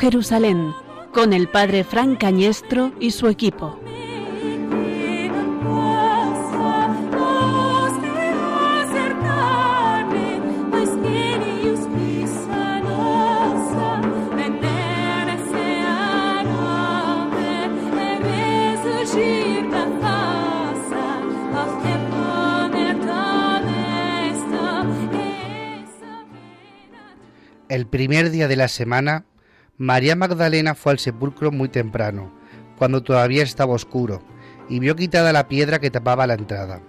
Jerusalén con el padre Frank Cañestro y su equipo. El primer día de la semana, María Magdalena fue al sepulcro muy temprano, cuando todavía estaba oscuro, y vio quitada la piedra que tapaba la entrada.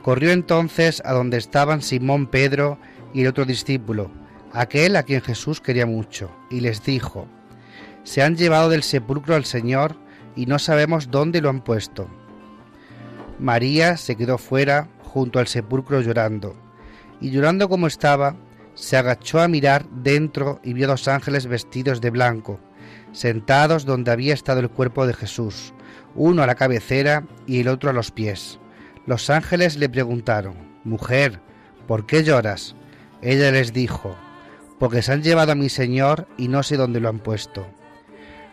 Corrió entonces a donde estaban Simón Pedro y el otro discípulo, aquel a quien Jesús quería mucho, y les dijo, Se han llevado del sepulcro al Señor y no sabemos dónde lo han puesto. María se quedó fuera junto al sepulcro llorando, y llorando como estaba, se agachó a mirar dentro y vio dos ángeles vestidos de blanco, sentados donde había estado el cuerpo de Jesús, uno a la cabecera y el otro a los pies. Los ángeles le preguntaron, Mujer, ¿por qué lloras? Ella les dijo, Porque se han llevado a mi Señor y no sé dónde lo han puesto.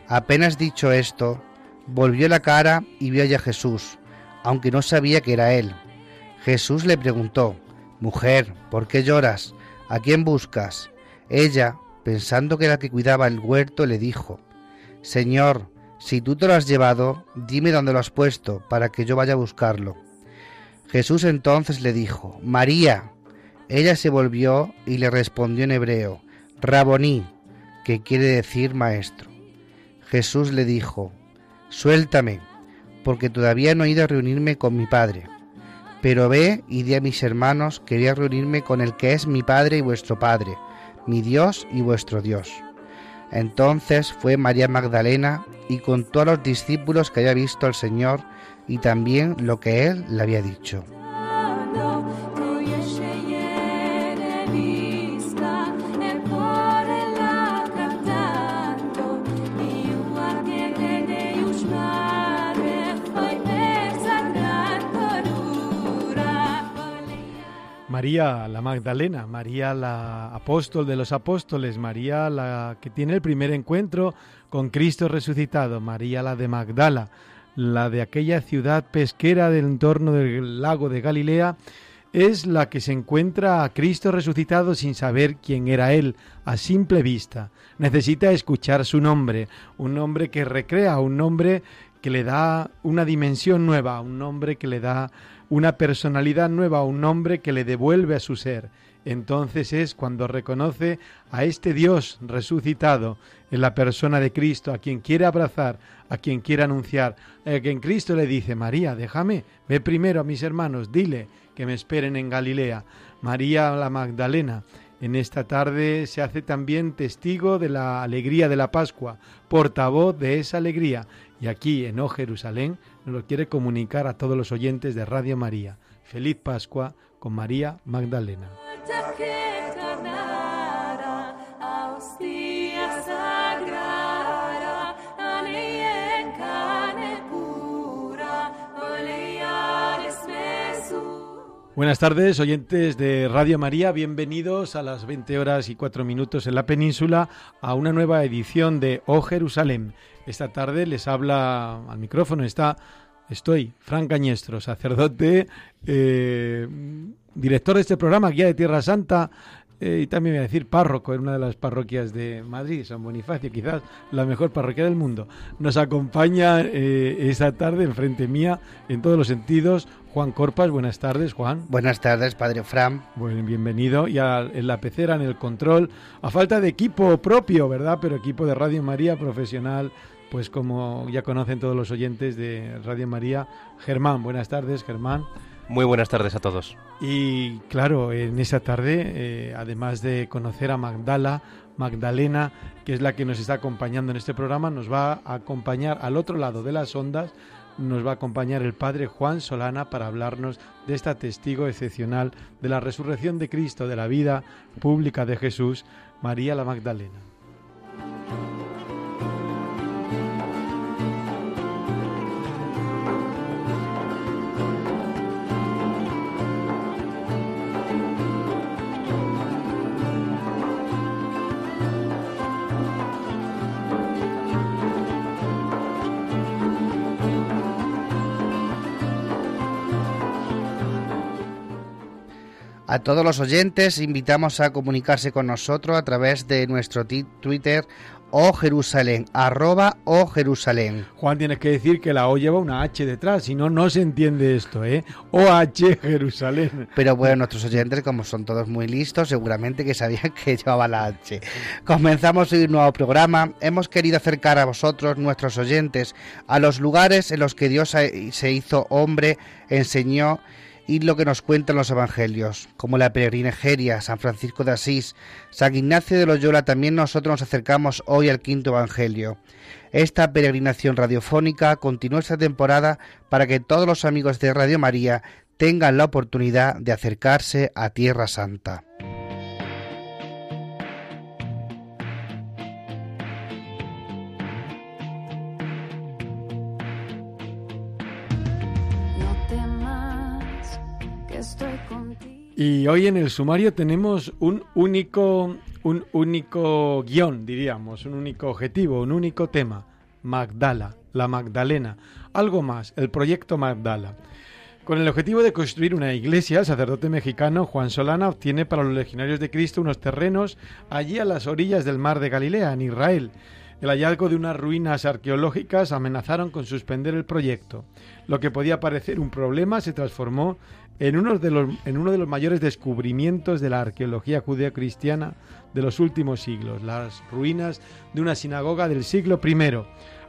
Apenas dicho esto, volvió la cara y vio a Jesús, aunque no sabía que era él. Jesús le preguntó, Mujer, ¿por qué lloras? ¿A quién buscas? Ella, pensando que era la que cuidaba el huerto, le dijo, Señor, si tú te lo has llevado, dime dónde lo has puesto, para que yo vaya a buscarlo. Jesús entonces le dijo, María. Ella se volvió y le respondió en hebreo, Raboní, que quiere decir maestro. Jesús le dijo, Suéltame, porque todavía no he ido a reunirme con mi Padre. Pero ve y di a mis hermanos que voy a reunirme con el que es mi Padre y vuestro Padre, mi Dios y vuestro Dios. Entonces fue María Magdalena y contó a los discípulos que había visto al Señor y también lo que él le había dicho. María la Magdalena, María la apóstol de los apóstoles, María la que tiene el primer encuentro con Cristo resucitado, María la de Magdala, la de aquella ciudad pesquera del entorno del lago de Galilea, es la que se encuentra a Cristo resucitado sin saber quién era Él, a simple vista. Necesita escuchar su nombre, un nombre que recrea, un nombre que le da una dimensión nueva, un nombre que le da una personalidad nueva, un nombre que le devuelve a su ser. Entonces es cuando reconoce a este Dios resucitado en la persona de Cristo, a quien quiere abrazar, a quien quiere anunciar, a quien Cristo le dice, María, déjame, ve primero a mis hermanos, dile que me esperen en Galilea. María la Magdalena, en esta tarde se hace también testigo de la alegría de la Pascua, portavoz de esa alegría, y aquí en O Jerusalén nos lo quiere comunicar a todos los oyentes de Radio María. Feliz Pascua con María Magdalena. Buenas tardes, oyentes de Radio María, bienvenidos a las 20 horas y 4 minutos en la península a una nueva edición de O Jerusalén. Esta tarde les habla al micrófono, está, estoy, Fran Cañestro, sacerdote, eh, director de este programa, Guía de Tierra Santa, eh, y también voy a decir párroco en una de las parroquias de Madrid, San Bonifacio, quizás la mejor parroquia del mundo. Nos acompaña eh, esta tarde enfrente mía, en todos los sentidos, Juan Corpas. Buenas tardes, Juan. Buenas tardes, Padre Fran. Bueno, bienvenido. Y en la pecera, en el control, a falta de equipo propio, ¿verdad? Pero equipo de Radio María profesional, pues como ya conocen todos los oyentes de Radio María, Germán. Buenas tardes, Germán. Muy buenas tardes a todos. Y claro, en esa tarde, eh, además de conocer a Magdala, Magdalena, que es la que nos está acompañando en este programa, nos va a acompañar al otro lado de las ondas, nos va a acompañar el Padre Juan Solana para hablarnos de esta testigo excepcional de la resurrección de Cristo, de la vida pública de Jesús, María la Magdalena. A todos los oyentes invitamos a comunicarse con nosotros a través de nuestro Twitter o Jerusalén, arroba o Jerusalén. Juan, tienes que decir que la O lleva una H detrás, si no, no se entiende esto, ¿eh? OH Jerusalén. Pero bueno, nuestros oyentes, como son todos muy listos, seguramente que sabían que llevaba la H. Comenzamos hoy un nuevo programa. Hemos querido acercar a vosotros, nuestros oyentes, a los lugares en los que Dios se hizo hombre, enseñó y lo que nos cuentan los evangelios, como la peregrinajeria, San Francisco de Asís, San Ignacio de Loyola, también nosotros nos acercamos hoy al quinto evangelio. Esta peregrinación radiofónica continúa esta temporada para que todos los amigos de Radio María tengan la oportunidad de acercarse a Tierra Santa. Y hoy en el sumario tenemos un único, un único guion, diríamos, un único objetivo, un único tema. Magdala, la Magdalena. Algo más, el proyecto Magdala. Con el objetivo de construir una iglesia, el sacerdote mexicano Juan Solana obtiene para los legionarios de Cristo unos terrenos allí a las orillas del mar de Galilea, en Israel. El hallazgo de unas ruinas arqueológicas amenazaron con suspender el proyecto. Lo que podía parecer un problema se transformó en uno de los, mayores descubrimientos de la arqueología judeo-cristiana de los últimos siglos, las ruinas de una sinagoga del siglo I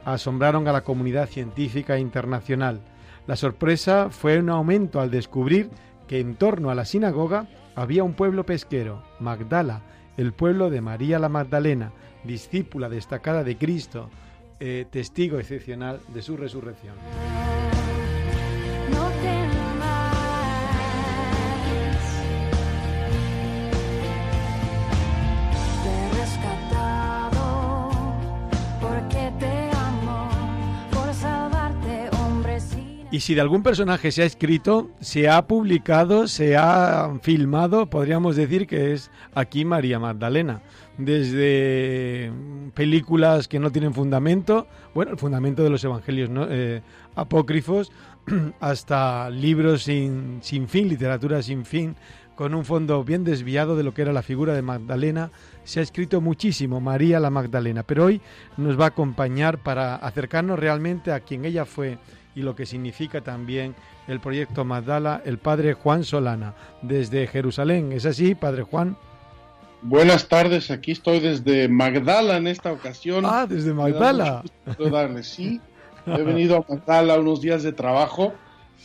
asombraron a la comunidad científica internacional. La sorpresa fue un aumento al descubrir que en torno a la sinagoga había un pueblo pesquero, Magdala, el pueblo de María la Magdalena, discípula destacada de Cristo, eh, testigo excepcional de su resurrección. Y si de algún personaje se ha escrito, se ha publicado, se ha filmado, podríamos decir que es aquí María Magdalena. Desde películas que no tienen fundamento, bueno, el fundamento de los evangelios eh, apócrifos, hasta libros sin, sin fin, literatura sin fin, con un fondo bien desviado de lo que era la figura de Magdalena. Se ha escrito muchísimo María la Magdalena, pero hoy nos va a acompañar para acercarnos realmente a quien ella fue y lo que significa también el proyecto Magdala, el padre Juan Solana, desde Jerusalén. ¿Es así, padre Juan? Buenas tardes, aquí estoy desde Magdala en esta ocasión. Ah, desde Magdala. Darle. Sí, he venido a Magdala unos días de trabajo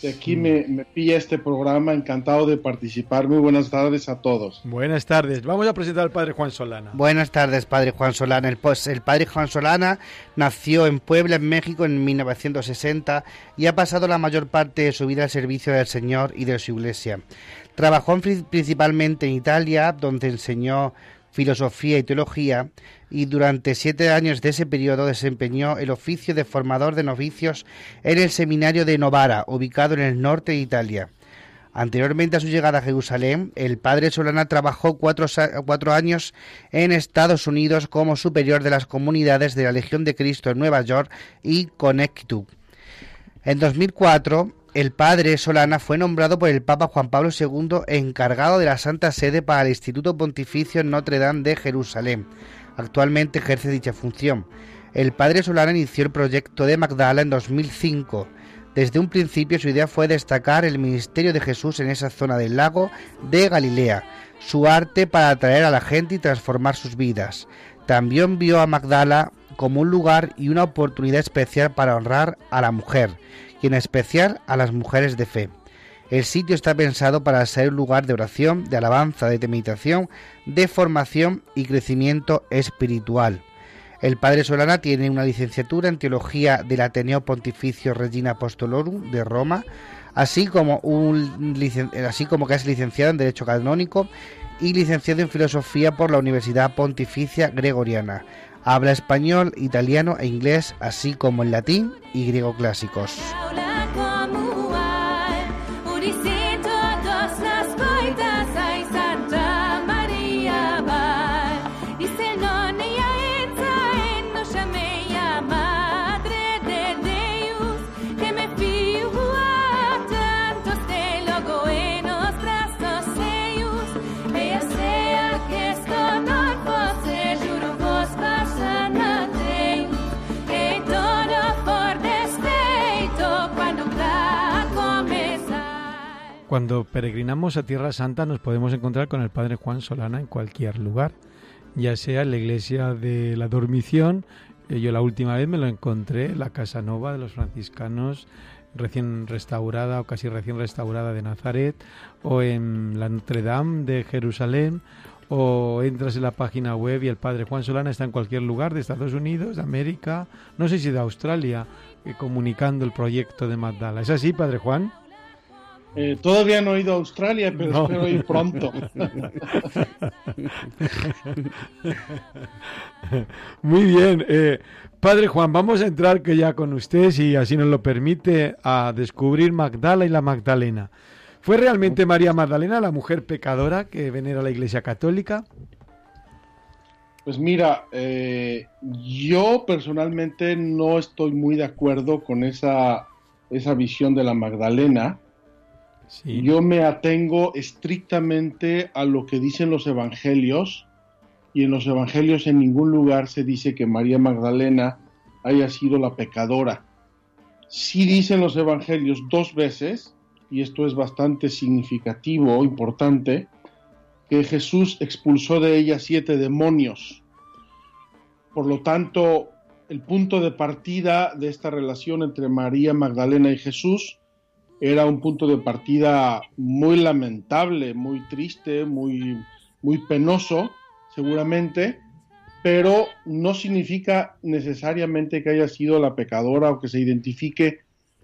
de aquí me, me, pilla este programa, encantado de participar. Muy buenas tardes a todos. Buenas tardes. Vamos a presentar al padre Juan Solana. Buenas tardes, padre Juan Solana. El, pues, el padre Juan Solana nació en Puebla, en México, en 1960 y ha pasado la mayor parte de su vida al servicio del Señor y de su iglesia. Trabajó principalmente en Italia, donde enseñó filosofía y teología, y durante siete años de ese periodo desempeñó el oficio de formador de novicios en el seminario de Novara, ubicado en el norte de Italia. Anteriormente a su llegada a Jerusalén, el padre Solana trabajó cuatro, cuatro, años en Estados Unidos como superior de las comunidades de la Legión de Cristo en Nueva York y Connecticut. En 2004, el padre Solana fue nombrado por el Papa Juan Pablo II encargado de la Santa Sede para el Instituto Pontificio Notre Dame de Jerusalén. Actualmente ejerce dicha función. El padre Solana inició el proyecto de Magdala en 2005. Desde un principio su idea fue destacar el ministerio de Jesús en esa zona del lago de Galilea, su arte para atraer a la gente y transformar sus vidas. También vio a Magdala como un lugar y una oportunidad especial para honrar a la mujer y en especial a las mujeres de fe. El sitio está pensado para ser un lugar de oración, de alabanza, de meditación, de formación y crecimiento espiritual. El padre Solana tiene una licenciatura en teología del Ateneo Pontificio Regina Apostolorum de Roma, así como, un, así como que es licenciado en Derecho Canónico y licenciado en Filosofía por la Universidad Pontificia Gregoriana. Habla español, italiano e inglés, así como en latín y griego clásicos. Cuando peregrinamos a Tierra Santa nos podemos encontrar con el Padre Juan Solana en cualquier lugar, ya sea en la iglesia de la Dormición, eh, yo la última vez me lo encontré en la Casa Nova de los franciscanos recién restaurada o casi recién restaurada de Nazaret, o en la Notre Dame de Jerusalén, o entras en la página web y el Padre Juan Solana está en cualquier lugar de Estados Unidos, de América, no sé si de Australia, eh, comunicando el proyecto de Magdala. ¿Es así, Padre Juan? Eh, todavía no he ido a Australia, pero espero ir pronto. Muy bien. Eh, padre Juan, vamos a entrar que ya con usted, si así nos lo permite, a descubrir Magdala y la Magdalena. ¿Fue realmente María Magdalena la mujer pecadora que venera la Iglesia Católica? Pues mira, eh, yo personalmente no estoy muy de acuerdo con esa, esa visión de la Magdalena yo me atengo estrictamente a lo que dicen los evangelios y en los evangelios en ningún lugar se dice que María Magdalena haya sido la pecadora. Sí dicen los evangelios dos veces, y esto es bastante significativo, importante, que Jesús expulsó de ella siete demonios. Por lo tanto, el punto de partida de esta relación entre María Magdalena y Jesús era un punto de partida muy lamentable, muy triste, muy, muy penoso, seguramente, pero no significa necesariamente que haya sido la pecadora o que se identifique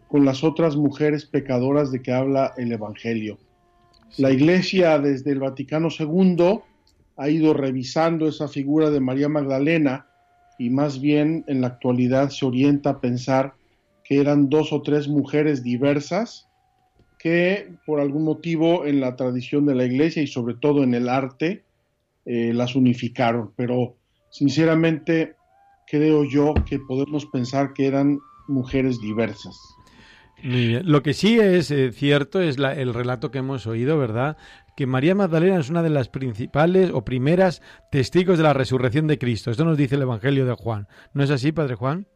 con las otras mujeres pecadoras de que habla el Evangelio. La Iglesia desde el Vaticano II ha ido revisando esa figura de María Magdalena y más bien en la actualidad se orienta a pensar que eran dos o tres mujeres diversas que por algún motivo en la tradición de la iglesia y sobre todo en el arte eh, las unificaron, pero sinceramente creo yo que podemos pensar que eran mujeres diversas. Lo que sí es eh, cierto es el relato que hemos oído, ¿verdad? Que María Magdalena es una de las principales o primeras testigos de la resurrección de Cristo. Esto nos dice el Evangelio de Juan. ¿No es así, Padre Juan?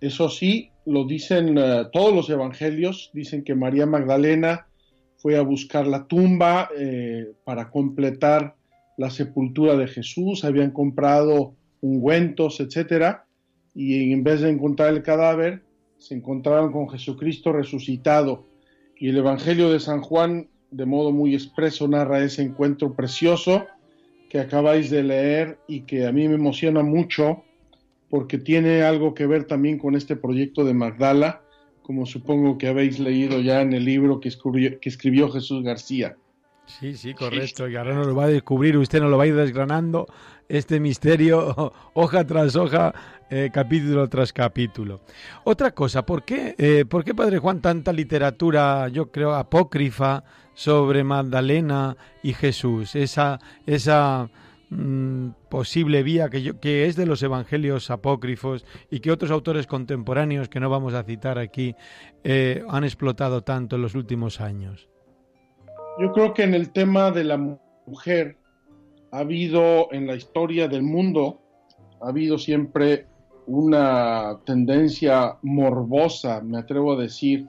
Eso sí, lo dicen eh, todos los evangelios, dicen que María Magdalena fue a buscar la tumba eh, para completar la sepultura de Jesús, habían comprado ungüentos, etcétera, y en vez de encontrar el cadáver, se encontraron con Jesucristo resucitado. Y el Evangelio de San Juan, de modo muy expreso, narra ese encuentro precioso que acabáis de leer y que a mí me emociona mucho porque tiene algo que ver también con este proyecto de Magdala, como supongo que habéis leído ya en el libro que escribió, Jesús García. Sí, sí, correcto. Y ahora nos lo va a descubrir, usted nos lo va a ir desgranando este misterio hoja tras hoja, eh, capítulo tras capítulo. Otra cosa, ¿por qué, eh, ¿por qué, Padre Juan, tanta literatura, yo creo, apócrifa sobre Magdalena y Jesús? Esa, esa Mm, posible vía que, que es de los evangelios apócrifos y que otros autores contemporáneos que no vamos a citar aquí eh, han explotado tanto en los últimos años? Yo creo que en el tema de la mujer ha habido en la historia del mundo, ha habido siempre una tendencia morbosa, me atrevo a decir,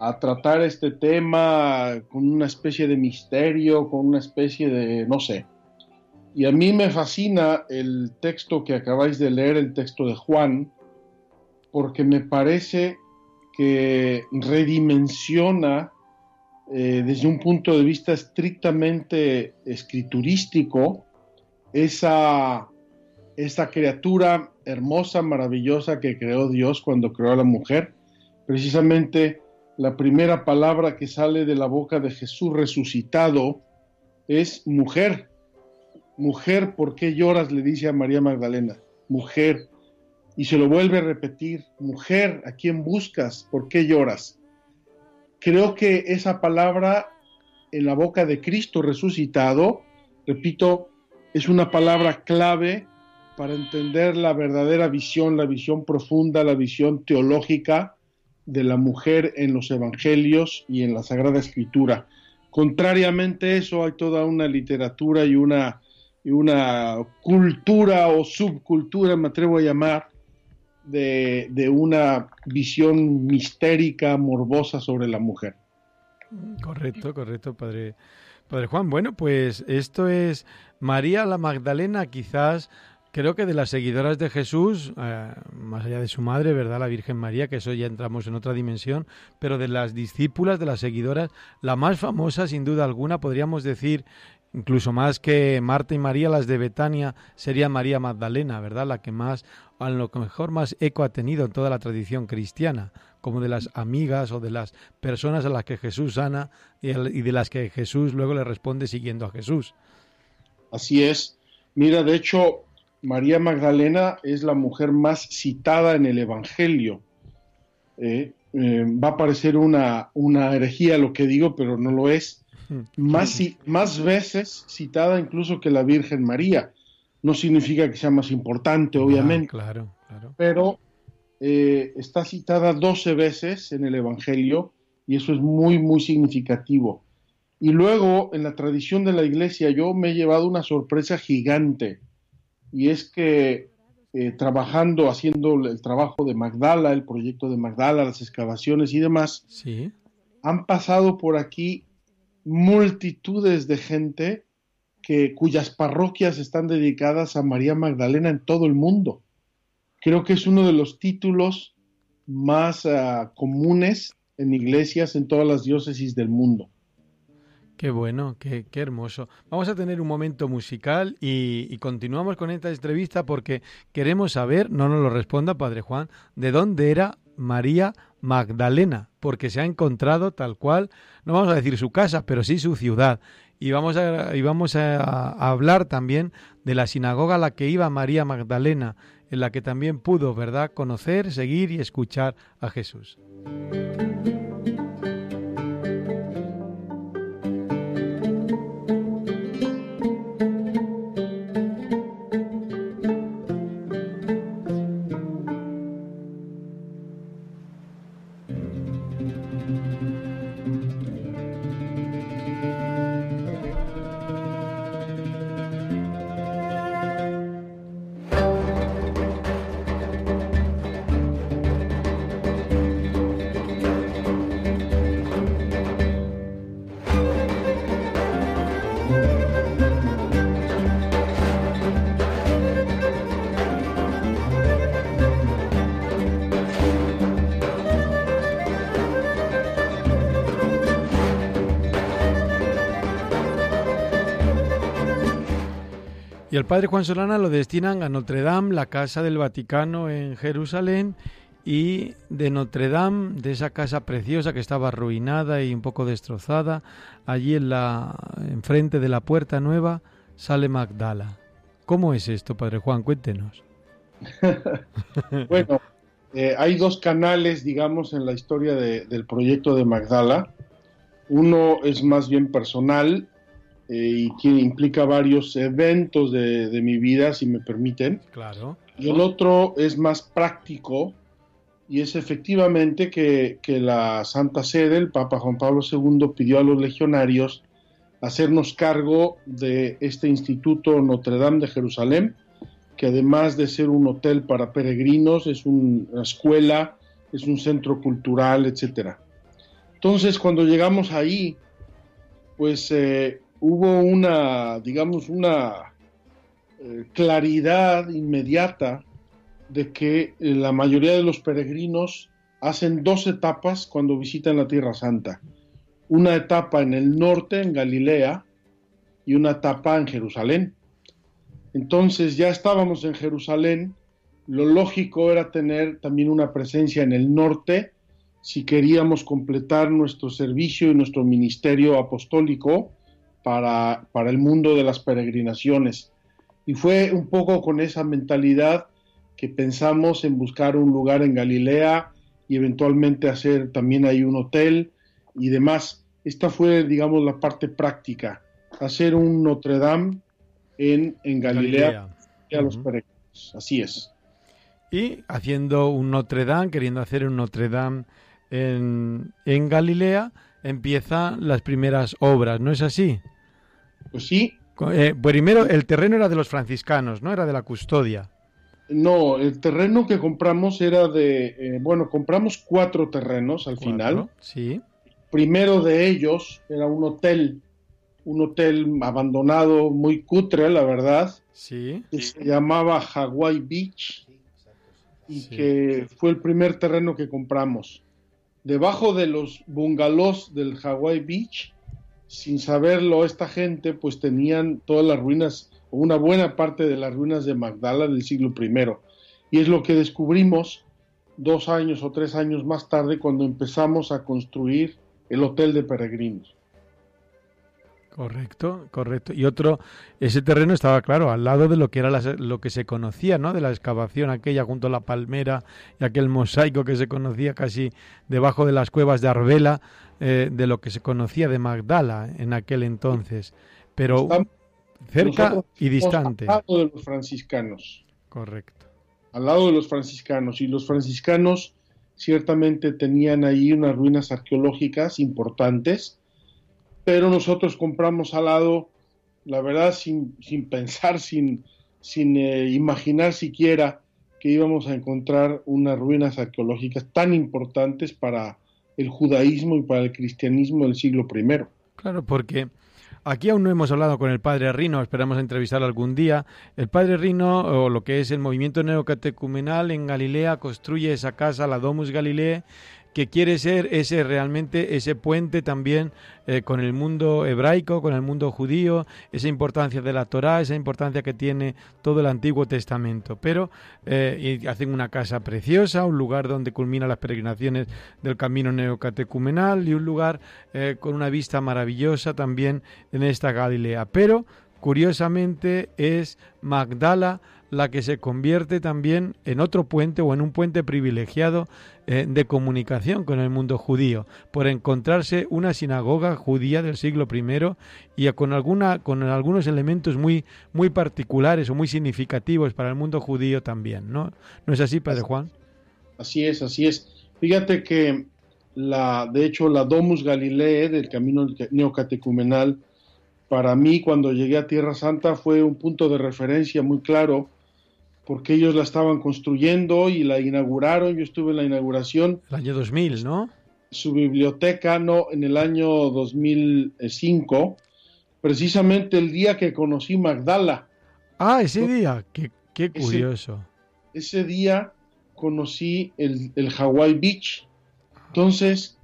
a tratar este tema con una especie de misterio, con una especie de, no sé, y a mí me fascina el texto que acabáis de leer, el texto de Juan, porque me parece que redimensiona eh, desde un punto de vista estrictamente escriturístico esa, esa criatura hermosa, maravillosa que creó Dios cuando creó a la mujer. Precisamente la primera palabra que sale de la boca de Jesús resucitado es mujer Mujer, ¿por qué lloras? le dice a María Magdalena. Mujer. Y se lo vuelve a repetir. Mujer, ¿a quién buscas? ¿Por qué lloras? Creo que esa palabra en la boca de Cristo resucitado, repito, es una palabra clave para entender la verdadera visión, la visión profunda, la visión teológica de la mujer en los evangelios y en la Sagrada Escritura. Contrariamente a eso, hay toda una literatura y una y una cultura o subcultura, me atrevo a llamar, de, una visión mistérica, morbosa sobre la mujer. Correcto, correcto, padre, padre Juan. Bueno, pues esto es María la Magdalena, quizás creo que de las seguidoras de Jesús, eh, más allá de su madre, ¿verdad? La Virgen María, que eso ya entramos en otra dimensión, pero de las discípulas, de las seguidoras, la más famosa, sin duda alguna, podríamos decir, incluso más que Marta y María, las de Betania, sería María Magdalena, ¿verdad? La que más, a lo mejor más eco ha tenido en toda la tradición cristiana como de las amigas o de las personas a las que Jesús sana y de las que Jesús luego le responde siguiendo a Jesús. Así es. Mira, de hecho, María Magdalena es la mujer más citada en el Evangelio. Eh, eh, va a parecer una, una herejía lo que digo, pero no lo es. Más, más veces citada incluso que la Virgen María. No significa que sea más importante, ah, obviamente. claro, claro. Pero eh, está citada 12 veces en el Evangelio y eso es muy, muy significativo. Y luego, en la tradición de la iglesia, yo me he llevado una sorpresa gigante y es que eh, trabajando, haciendo el trabajo de Magdala, el proyecto de Magdala, las excavaciones y demás, ¿Sí? han pasado por aquí multitudes de gente que, cuyas parroquias están dedicadas a María Magdalena en todo el mundo creo que es uno de los títulos más uh, comunes en iglesias en todas las diócesis del mundo. Qué bueno, qué, qué, hermoso. Vamos a tener un momento musical y, y, continuamos con esta entrevista porque queremos saber, no nos lo responda Padre Juan, de dónde era María Magdalena, porque se ha encontrado tal cual, no vamos a decir su casa, pero sí su ciudad. Y vamos a, y vamos a, hablar también de la sinagoga a la que iba María Magdalena en la que también pudo, ¿verdad?, conocer, seguir y escuchar a Jesús. Y el padre Juan Solana lo destinan a Notre Dame, la casa del Vaticano en Jerusalén, y de Notre Dame, de esa casa preciosa que estaba arruinada y un poco destrozada, allí en la enfrente de la puerta nueva sale Magdala. ¿Cómo es esto, padre Juan? Cuéntenos. bueno, eh, hay dos canales, digamos, en la historia del proyecto de Magdala. Uno es más bien personal eh, y que implica varios eventos de, mi vida, si me permiten. Claro. Y el otro es más práctico y es efectivamente que, que, la Santa Sede, el Papa Juan Pablo II, pidió a los legionarios hacernos cargo de este Instituto Notre Dame de Jerusalén, que además de ser un hotel para peregrinos, es una escuela, es un centro cultural, etc. Entonces, cuando llegamos ahí, pues eh, hubo una, digamos, una eh, claridad inmediata de que eh, la mayoría de los peregrinos hacen dos etapas cuando visitan la Tierra Santa. Una etapa en el norte, en Galilea, y una etapa en Jerusalén. Entonces ya estábamos en Jerusalén, lo lógico era tener también una presencia en el norte si queríamos completar nuestro servicio y nuestro ministerio apostólico para, para el mundo de las peregrinaciones. Y fue un poco con esa mentalidad que pensamos en buscar un lugar en Galilea y eventualmente hacer también ahí un hotel y demás. Esta fue, digamos, la parte práctica, hacer un Notre Dame en, en Galilea, a los peregrinos. Así es. Y haciendo un Notre Dame, queriendo hacer un Notre Dame en, en Galilea, empiezan las primeras obras, ¿no es así? Pues sí. Eh, primero, el terreno era de los franciscanos, ¿no? Era de la custodia. No, el terreno que compramos era de, eh, bueno, compramos cuatro terrenos al final. Sí. primero de ellos era un hotel, un hotel abandonado, muy cutre, la verdad, Sí. que se llamaba Hawaii Beach y Sí. que fue el primer terreno que compramos. Debajo de los bungalows del Hawaii Beach, sin saberlo esta gente, pues tenían todas las ruinas, una buena parte de las ruinas de Magdala del siglo I. Y es lo que descubrimos dos años o tres años más tarde cuando empezamos a construir el hotel de peregrinos. Correcto, correcto. Y otro, ese terreno estaba claro, al lado de lo que era la- lo que se conocía, ¿no? De la excavación aquella junto a la palmera y aquel mosaico que se conocía casi debajo de las cuevas de Arbela, eh, de lo que se conocía de Magdala en aquel entonces. Pero Estamos- cerca y distante. Al lado de los franciscanos. Correcto. al lado de los franciscanos y los franciscanos ciertamente tenían ahí unas ruinas arqueológicas importantes, pero nosotros compramos al lado, la verdad, sin, sin pensar, sin, sin eh, imaginar siquiera que íbamos a encontrar unas ruinas arqueológicas tan importantes para el judaísmo y para el cristianismo del siglo I. Claro, porque aquí aún no hemos hablado con el padre Rino, esperamos entrevistarlo algún día. El padre Rino, o lo que es el movimiento neocatecumenal en Galilea, construye esa casa, la Domus Galilee, que quiere ser ese realmente ese puente también eh, con el mundo hebraico, con el mundo judío, esa importancia de la Torá, esa importancia que tiene todo el Antiguo Testamento. Pero eh, y hacen una casa preciosa, un lugar donde culminan las peregrinaciones del camino neocatecumenal y un lugar eh, con una vista maravillosa también en esta Galilea. Pero curiosamente es Magdala la que se convierte también en otro puente o en un puente privilegiado eh, de comunicación con el mundo judío, por encontrarse una sinagoga judía del siglo I y con alguna con algunos elementos muy muy particulares o muy significativos para el mundo judío también, ¿no? ¿No es así, Padre Juan? Así es, así es. Fíjate que la, de hecho, la Domus Galilee del camino neocatecumenal, para mí cuando llegué a Tierra Santa fue un punto de referencia muy claro, porque ellos la estaban construyendo y la inauguraron. Yo estuve en la inauguración. El año 2000, ¿no? Su biblioteca, no, en el año 2005, precisamente el día que conocí Magdala. Ah, ese día, qué, qué curioso. Ese, ese día conocí el, el Hawaii Beach. Entonces,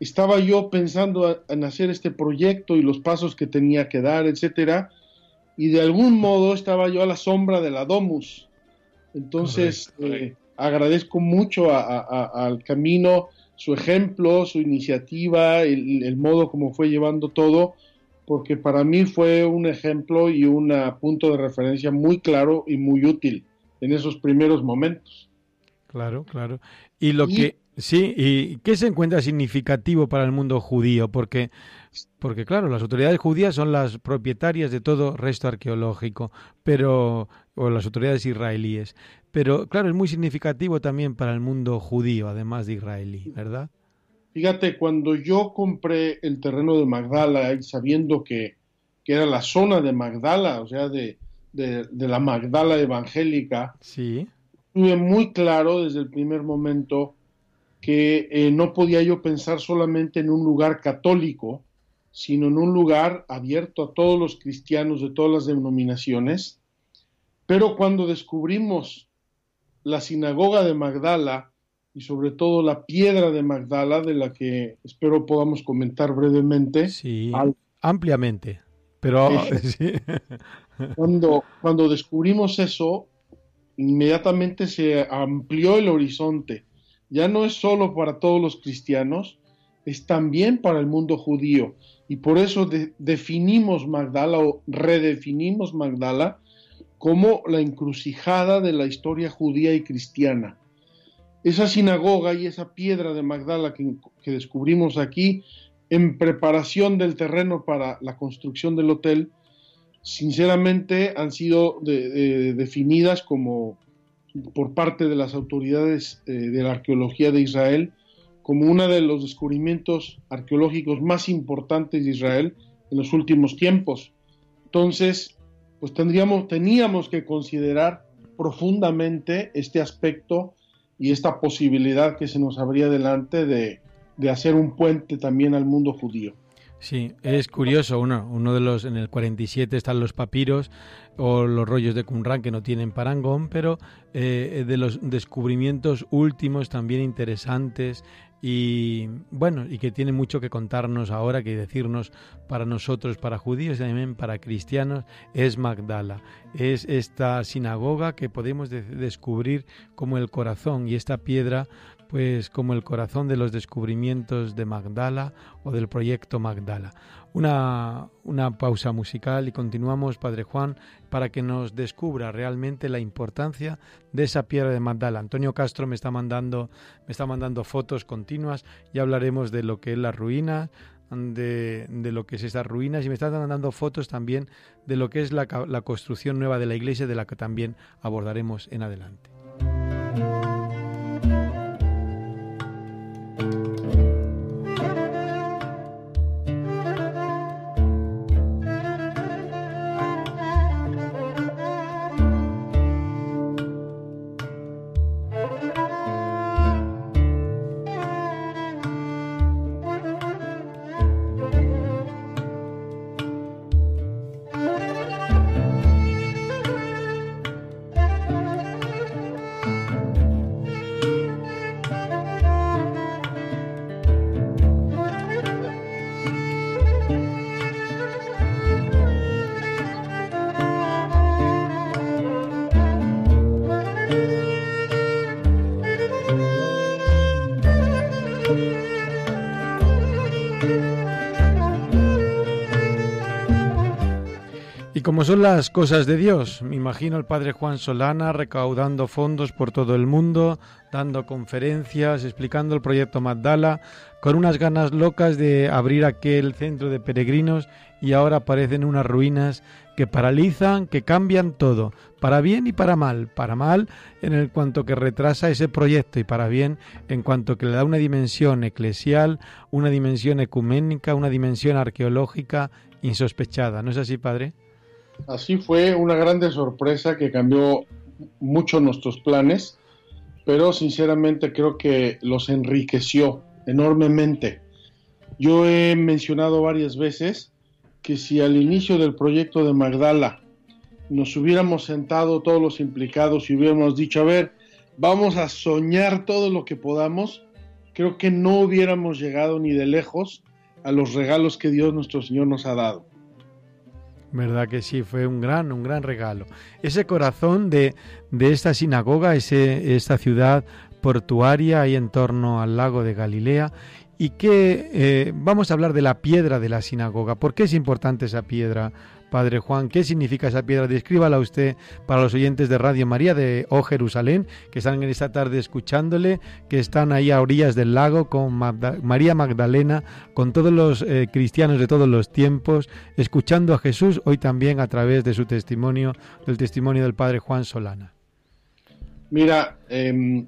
estaba yo pensando en hacer este proyecto y los pasos que tenía que dar, etcétera, y de algún modo estaba yo a la sombra de la Domus. Entonces, eh, agradezco mucho a, a, al camino su ejemplo, su iniciativa, el, el, modo como fue llevando todo, porque para mí fue un ejemplo y un punto de referencia muy claro y muy útil en esos primeros momentos. Claro, claro. Y lo y, que sí, y qué se encuentra significativo para el mundo judío, porque porque claro, las autoridades judías son las propietarias de todo resto arqueológico, pero o las autoridades israelíes, pero claro, es muy significativo también para el mundo judío, además de israelí, ¿verdad? Fíjate, cuando yo compré el terreno de Magdala, sabiendo que, que era la zona de Magdala, o sea, de, de, de la Magdala evangélica, sí. tuve muy claro desde el primer momento que eh, no podía yo pensar solamente en un lugar católico, sino en un lugar abierto a todos los cristianos de todas las denominaciones. Pero cuando descubrimos la sinagoga de Magdala y sobre todo la piedra de Magdala, de la que espero podamos comentar brevemente. Sí, al... ampliamente. Pero sí. cuando, cuando descubrimos eso, inmediatamente se amplió el horizonte. Ya no es solo para todos los cristianos, es también para el mundo judío. Y por eso de, definimos Magdala o redefinimos Magdala como la encrucijada de la historia judía y cristiana. Esa sinagoga y esa piedra de Magdala que, descubrimos aquí en preparación del terreno para la construcción del hotel, sinceramente han sido de, de, definidas como por parte de las autoridades eh, de la arqueología de Israel como uno de los descubrimientos arqueológicos más importantes de Israel en los últimos tiempos. Entonces, pues tendríamos, teníamos que considerar profundamente este aspecto y esta posibilidad que se nos abría delante de, de hacer un puente también al mundo judío. Sí, es curioso, uno, uno de los, en el 47 están los papiros o los rollos de Qumran que no tienen parangón, pero eh, de los descubrimientos últimos también interesantes y bueno, y que tiene mucho que contarnos ahora, que decirnos para nosotros, para judíos y también para cristianos, es Magdala. Es esta sinagoga que podemos descubrir como el corazón y esta piedra pues como el corazón de los descubrimientos de Magdala o del proyecto Magdala. Una, una, pausa musical y continuamos, Padre Juan, para que nos descubra realmente la importancia de esa piedra de Magdala. Antonio Castro me está mandando, me está mandando fotos continuas, y hablaremos de lo que es la ruina, de, de, lo que es esas ruinas y me está mandando fotos también de lo que es la, la construcción nueva de la iglesia, de la que también abordaremos en adelante. Son las cosas de Dios, me imagino al padre Juan Solana recaudando fondos por todo el mundo, dando conferencias, explicando el proyecto Magdala, con unas ganas locas de abrir aquel centro de peregrinos y ahora aparecen unas ruinas que paralizan, que cambian todo, para bien y para mal, para mal en el cuanto que retrasa ese proyecto y para bien en cuanto que le da una dimensión eclesial, una dimensión ecuménica, una dimensión arqueológica insospechada. ¿No es así, padre? Así fue una grande sorpresa que cambió mucho nuestros planes, pero sinceramente creo que los enriqueció enormemente. Yo he mencionado varias veces que si al inicio del proyecto de Magdala nos hubiéramos sentado todos los implicados y hubiéramos dicho, a ver, vamos a soñar todo lo que podamos, creo que no hubiéramos llegado ni de lejos a los regalos que Dios nuestro Señor nos ha dado. ¿Verdad que sí? Fue un gran, un gran regalo. Ese corazón de, de esta sinagoga, ese, esta ciudad portuaria ahí en torno al lago de Galilea, y que eh, vamos a hablar de la piedra de la sinagoga. ¿Por qué es importante esa piedra, Padre Juan, ¿qué significa esa piedra? Descríbala usted para los oyentes de Radio María de O Jerusalén, que están en esta tarde escuchándole, que están ahí a orillas del lago con María Magdalena, con todos los eh, cristianos de todos los tiempos, escuchando a Jesús hoy también a través de su testimonio, del testimonio del Padre Juan Solana. Mira, em,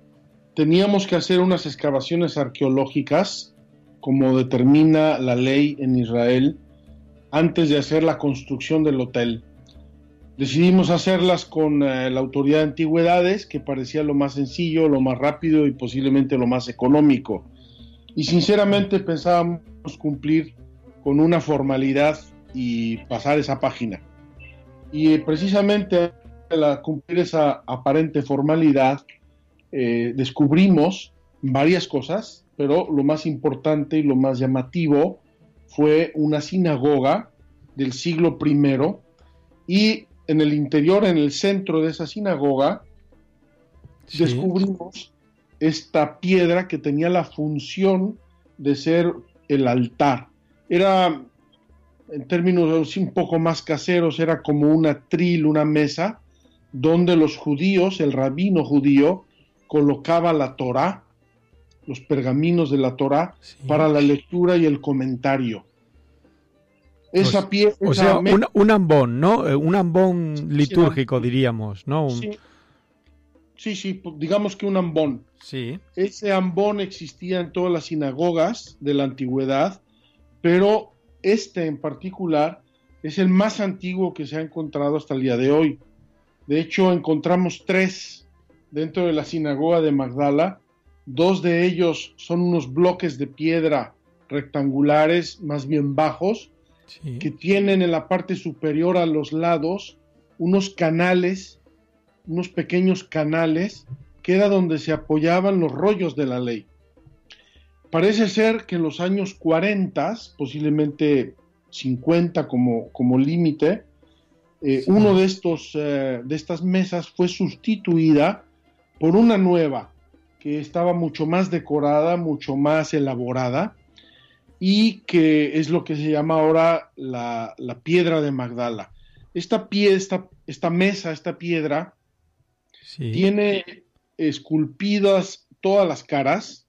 teníamos que hacer unas excavaciones arqueológicas, como determina la ley en Israel, antes de hacer la construcción del hotel. Decidimos hacerlas con eh, la autoridad de antigüedades, que parecía lo más sencillo, lo más rápido y posiblemente lo más económico. Y sinceramente pensábamos cumplir con una formalidad y pasar esa página. Y eh, precisamente al cumplir esa aparente formalidad, eh, descubrimos varias cosas, pero lo más importante y lo más llamativo fue una sinagoga del siglo I y en el interior, en el centro de esa sinagoga, descubrimos esta piedra que tenía la función de ser el altar. Era, en términos un poco más caseros, era como una tril, una mesa, donde los judíos, el rabino judío, colocaba la Torah los pergaminos de la Torah para la lectura y el comentario. Esa pieza. O sea, un, ambón, ¿no? Eh, un ambón litúrgico, diríamos, ¿no? Sí. sí, pues, digamos que un ambón. Sí. Ese ambón existía en todas las sinagogas de la antigüedad, pero este en particular es el más antiguo que se ha encontrado hasta el día de hoy. De hecho, encontramos tres dentro de la sinagoga de Magdala Dos de ellos son unos bloques de piedra rectangulares, más bien bajos, que tienen en la parte superior a los lados unos canales, unos pequeños canales, que era donde se apoyaban los rollos de la ley. Parece ser que en los años 40, posiblemente 50 como, como límite, eh, uno de, estos, eh, de estas mesas fue sustituida por una nueva que estaba mucho más decorada, mucho más elaborada y que es lo que se llama ahora la, piedra de Magdala. Esta, pie, esta, mesa, esta piedra, tiene esculpidas todas las caras,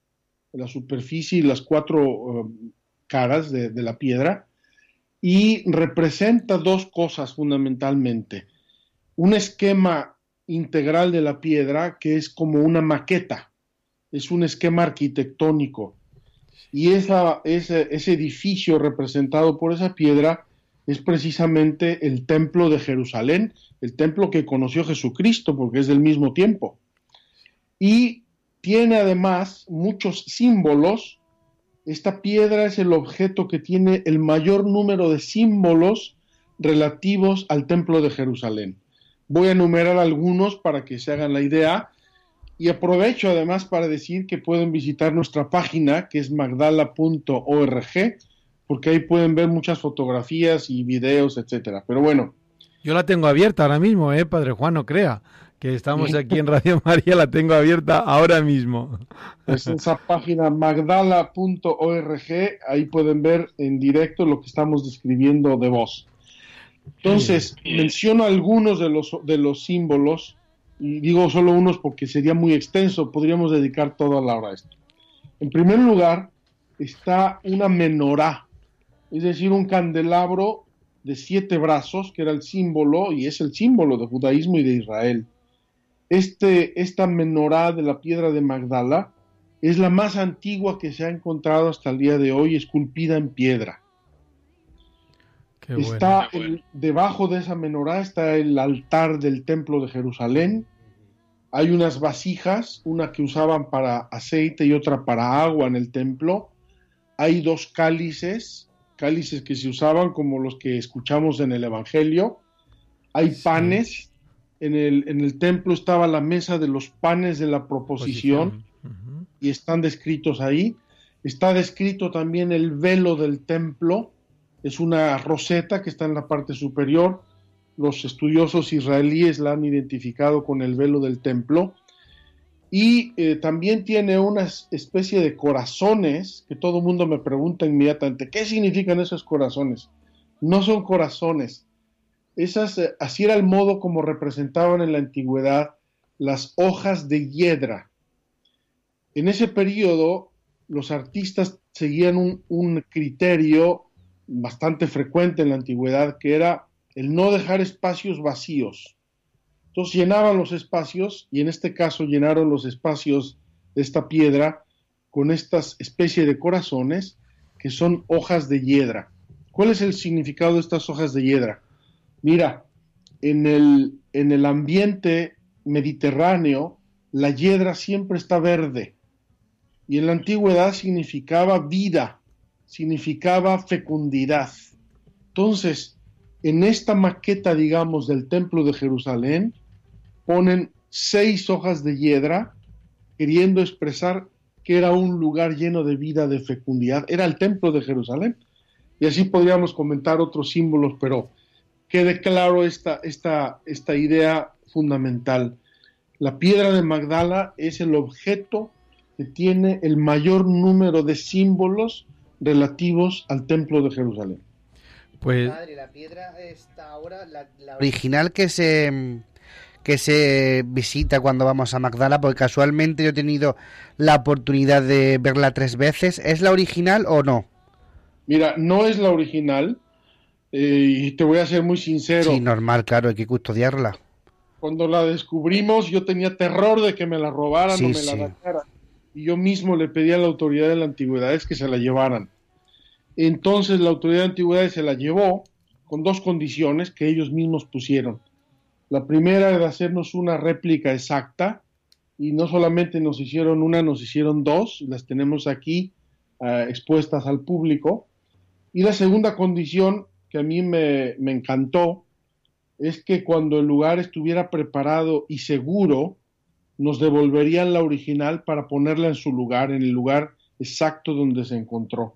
la superficie y las cuatro um, caras de, de la piedra, y representa dos cosas fundamentalmente. Un esquema integral de la piedra que es como una maqueta, es un esquema arquitectónico. Y esa, ese, ese edificio representado por esa piedra es precisamente el templo de Jerusalén, el templo que conoció Jesucristo, porque es del mismo tiempo. Y tiene además muchos símbolos esta piedra es el objeto que tiene el mayor número de símbolos relativos al templo de Jerusalén. Voy a enumerar algunos para que se hagan la idea y aprovecho además para decir que pueden visitar nuestra página que es magdala.org porque ahí pueden ver muchas fotografías y videos, etcétera. Pero bueno. Yo la tengo abierta ahora mismo, ¿eh, Padre Juan? No crea que estamos aquí en Radio María, la tengo abierta ahora mismo. Es esa página magdala.org, ahí pueden ver en directo lo que estamos describiendo de voz. Entonces, menciono algunos de los, de los símbolos, y digo solo unos porque sería muy extenso, podríamos dedicar toda la hora a esto. En primer lugar, está una menorá, es decir, un candelabro de siete brazos, que era el símbolo, y es el símbolo de judaísmo y de Israel. Este, esta menorá de la piedra de Magdala es la más antigua que se ha encontrado hasta el día de hoy, esculpida en piedra. Está debajo de esa menorá está el altar del templo de Jerusalén. Hay unas vasijas, una que usaban para aceite y otra para agua en el templo. Hay dos cálices, cálices que se usaban como los que escuchamos en el Evangelio. Hay panes en el, templo estaba la mesa de los panes de la proposición y están descritos ahí. Está descrito también el velo del templo, es una roseta que está en la parte superior. Los estudiosos israelíes la han identificado con el velo del templo. Y eh, también tiene una especie de corazones que todo el mundo me pregunta inmediatamente, ¿qué significan esos corazones? No son corazones, esas, eh, así era el modo como representaban en la antigüedad las hojas de hiedra. En ese periodo, los artistas seguían un, un criterio bastante frecuente en la antigüedad, que era el no dejar espacios vacíos. Entonces llenaban los espacios, y en este caso llenaron los espacios de esta piedra con estas especie de corazones que son hojas de hiedra. ¿Cuál es el significado de estas hojas de hiedra? Mira, en el, en el ambiente mediterráneo, la hiedra siempre está verde. Y en la antigüedad significaba vida, significaba fecundidad. Entonces, en esta maqueta, digamos, del templo de Jerusalén, ponen seis hojas de hiedra, queriendo expresar que era un lugar lleno de vida, de fecundidad. Era el templo de Jerusalén. Y así podríamos comentar otros símbolos, pero quede claro esta, esta, esta idea fundamental. La piedra de Magdala es el objeto que tiene el mayor número de símbolos relativos al templo de Jerusalén. Pues la piedra está ahora la, original que se que se visita cuando vamos a Magdala, porque casualmente yo he tenido la oportunidad de verla tres veces. ¿Es la original o no? Mira, no es la original, eh, y te voy a ser muy sincero. Sí, normal, claro, hay que custodiarla. Cuando la descubrimos, yo tenía terror de que me la robaran o me la dañaran. Y yo mismo le pedí a la autoridad de la antigüedades que se la llevaran. Entonces la autoridad de antigüedades se la llevó con dos condiciones que ellos mismos pusieron. La primera era hacernos una réplica exacta y no solamente nos hicieron una, nos hicieron dos, las tenemos aquí eh, expuestas al público. Y la segunda condición que a mí me, me encantó es que cuando el lugar estuviera preparado y seguro, nos devolverían la original para ponerla en su lugar, en el lugar exacto donde se encontró.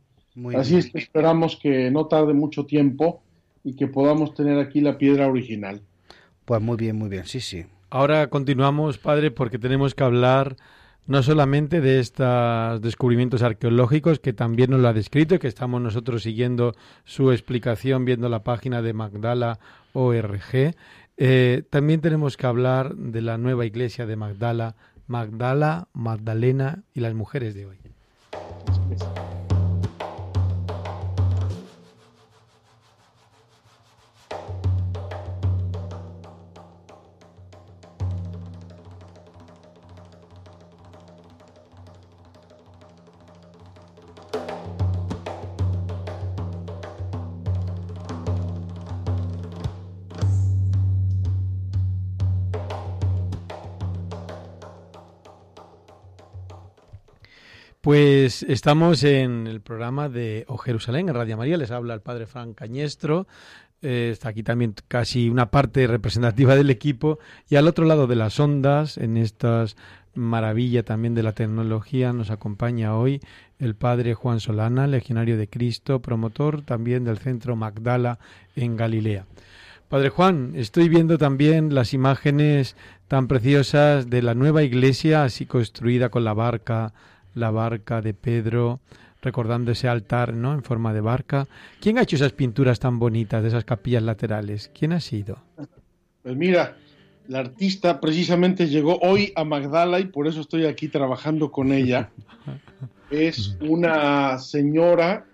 Así es que esperamos que no tarde mucho tiempo y que podamos tener aquí la piedra original. Pues muy bien, muy bien, sí, sí. Ahora continuamos, padre, porque tenemos que hablar no solamente de estos descubrimientos arqueológicos que también nos lo ha descrito y que estamos nosotros siguiendo su explicación viendo la página de Magdala ORG, eh, también tenemos que hablar de la nueva iglesia de Magdala, Magdala, Magdalena y las mujeres de hoy. Pues estamos en el programa de O Jerusalén, en Radio María. Les habla el padre Fran Cañestro. Eh, está aquí también casi una parte representativa del equipo. Y al otro lado de las ondas, en estas maravilla también de la tecnología, nos acompaña hoy el padre Juan Solana, legionario de Cristo, promotor también del centro Magdala en Galilea. Padre Juan, estoy viendo también las imágenes tan preciosas de la nueva iglesia, así construida con la barca la barca de Pedro, recordando ese altar, ¿no? En forma de barca. ¿Quién ha hecho esas pinturas tan bonitas de esas capillas laterales? ¿Quién ha sido? Pues mira, la artista precisamente llegó hoy a Magdala y por eso estoy aquí trabajando con ella. es una señora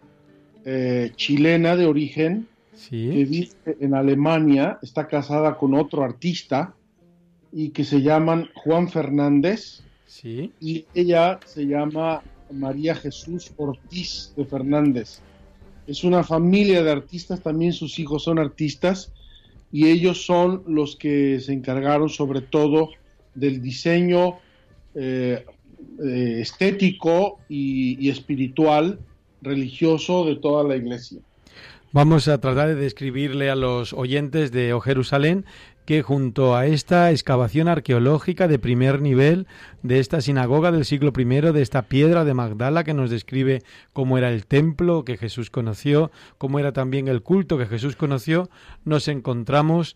eh, chilena de origen que vive en Alemania, está casada con otro artista y que se llaman Juan Fernández y ella se llama María Jesús Ortiz de Fernández. Es una familia de artistas, también sus hijos son artistas y ellos son los que se encargaron sobre todo del diseño eh, eh, estético y, espiritual religioso de toda la iglesia. Vamos a tratar de describirle a los oyentes de O Jerusalén que junto a esta excavación arqueológica de primer nivel de esta sinagoga del siglo I, de esta piedra de Magdala que nos describe cómo era el templo que Jesús conoció, cómo era también el culto que Jesús conoció, nos encontramos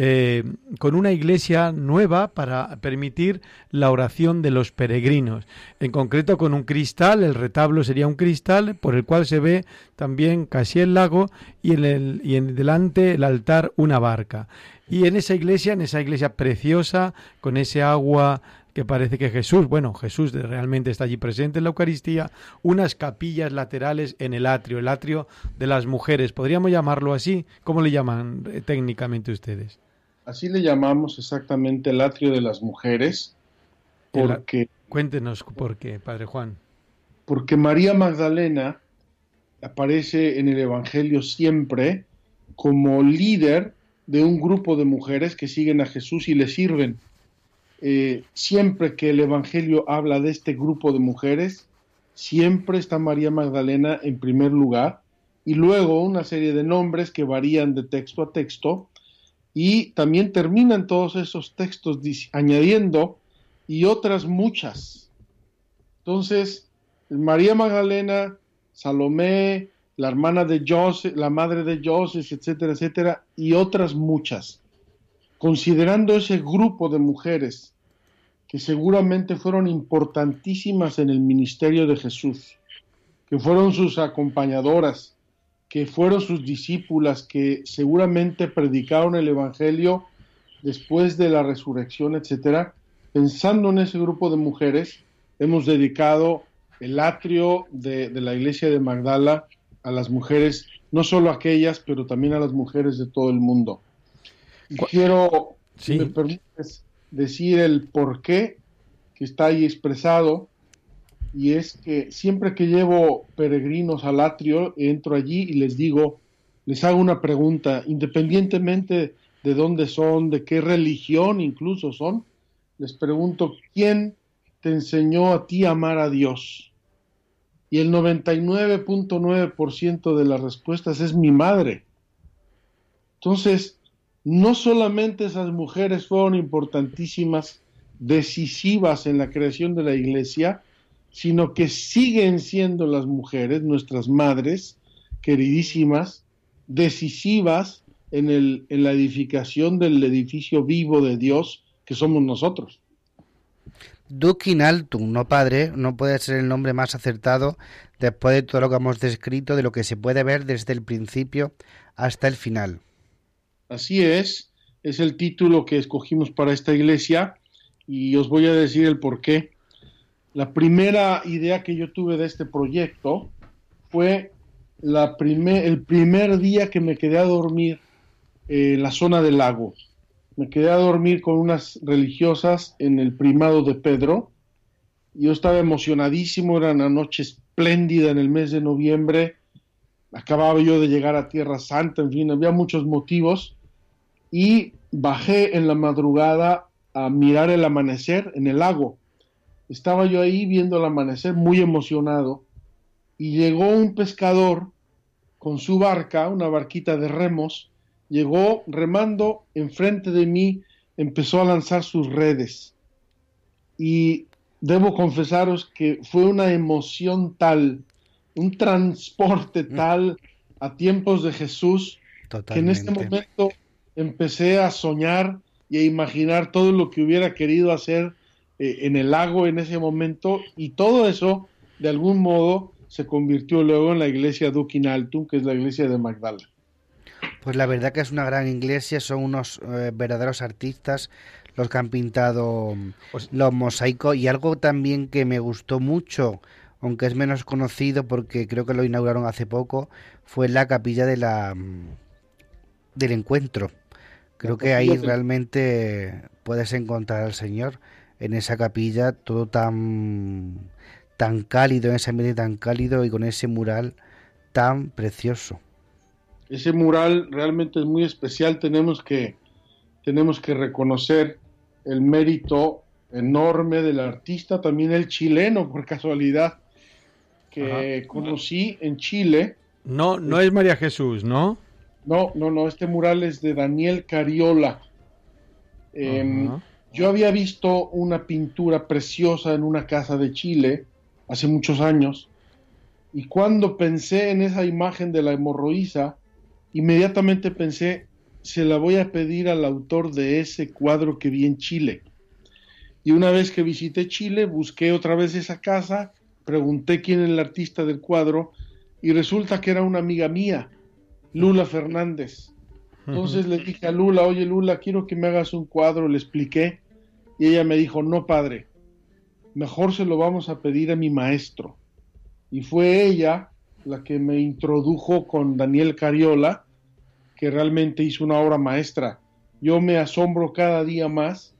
eh, con una iglesia nueva para permitir la oración de los peregrinos. En concreto con un cristal, el retablo sería un cristal por el cual se ve también casi el lago y en, el, y en delante el altar una barca. Y en esa iglesia, en esa iglesia preciosa, con ese agua que parece que Jesús, bueno, Jesús realmente está allí presente en la Eucaristía, unas capillas laterales en el atrio, el atrio de las mujeres. ¿Podríamos llamarlo así? ¿Cómo le llaman eh, técnicamente ustedes? Así le llamamos exactamente el atrio de las mujeres, porque... Cuéntenos por qué, Padre Juan. Porque María Magdalena aparece en el Evangelio siempre como líder de un grupo de mujeres que siguen a Jesús y le sirven. Eh, siempre que el Evangelio habla de este grupo de mujeres, siempre está María Magdalena en primer lugar y luego una serie de nombres que varían de texto a texto y también terminan todos esos textos añadiendo y otras muchas. Entonces, María Magdalena, Salomé, la hermana de Joseph, la madre de Joseph, etcétera, etcétera, y otras muchas. Considerando ese grupo de mujeres que seguramente fueron importantísimas en el ministerio de Jesús, que fueron sus acompañadoras, que fueron sus discípulas, que seguramente predicaron el Evangelio después de la resurrección, etcétera, pensando en ese grupo de mujeres, hemos dedicado el atrio de, de la iglesia de Magdala a las mujeres, no solo aquellas, pero también a las mujeres de todo el mundo. quiero, si me permites, decir el por qué que está ahí expresado, y es que siempre que llevo peregrinos al atrio, entro allí y les digo, les hago una pregunta, independientemente de dónde son, de qué religión incluso son, les pregunto, ¿quién te enseñó a ti amar a Dios? Y el 99.9% de las respuestas es mi madre. Entonces, no solamente esas mujeres fueron importantísimas, decisivas en la creación de la iglesia, sino que siguen siendo las mujeres, nuestras madres, queridísimas, decisivas en, el, en la edificación del edificio vivo de Dios que somos nosotros. Dukin Altum, no padre, no puede ser el nombre más acertado después de todo lo que hemos descrito, de lo que se puede ver desde el principio hasta el final. Así es, es el título que escogimos para esta iglesia y os voy a decir el por qué. La primera idea que yo tuve de este proyecto fue el primer día que me quedé a dormir en la zona del lago. Me quedé a dormir con unas religiosas en el primado de Pedro. Yo estaba emocionadísimo, era una noche espléndida en el mes de noviembre. Acababa yo de llegar a Tierra Santa, en fin, había muchos motivos. Y bajé en la madrugada a mirar el amanecer en el lago. Estaba yo ahí viendo el amanecer muy emocionado y llegó un pescador con su barca, una barquita de remos, llegó remando enfrente de mí, empezó a lanzar sus redes. Y debo confesaros que fue una emoción tal, un transporte tal a tiempos de Jesús, que en este momento empecé a soñar y a imaginar todo lo que hubiera querido hacer eh, en el lago en ese momento y todo eso de algún modo se convirtió luego en la iglesia Duquinaltum, que es la iglesia de Magdala. Pues la verdad que es una gran iglesia, son unos eh, verdaderos artistas los que han pintado pues los mosaicos y algo también que me gustó mucho, aunque es menos conocido porque creo que lo inauguraron hace poco, fue la capilla de la del encuentro. Creo que ahí realmente puedes encontrar al Señor en esa capilla, todo tan tan cálido, en ese ambiente tan cálido y con ese mural tan precioso. Ese mural realmente es muy especial, tenemos que, tenemos que reconocer el mérito enorme del artista, también el chileno, por casualidad, que conocí en Chile. No, no es María Jesús, ¿no? No, no, no, este mural es de Daniel Cariola. Em, yo había visto una pintura preciosa en una casa de Chile hace muchos años, y cuando pensé en esa imagen de la hemorroísa, inmediatamente pensé, se la voy a pedir al autor de ese cuadro que vi en Chile. Y una vez que visité Chile, busqué otra vez esa casa, pregunté quién es el artista del cuadro, y resulta que era una amiga mía, Lula Fernández. Entonces le dije a Lula, oye Lula, quiero que me hagas un cuadro, le expliqué, y ella me dijo, no padre, mejor se lo vamos a pedir a mi maestro. Y fue ella la que me introdujo con Daniel Cariola, que realmente hizo una obra maestra. Yo me asombro cada día más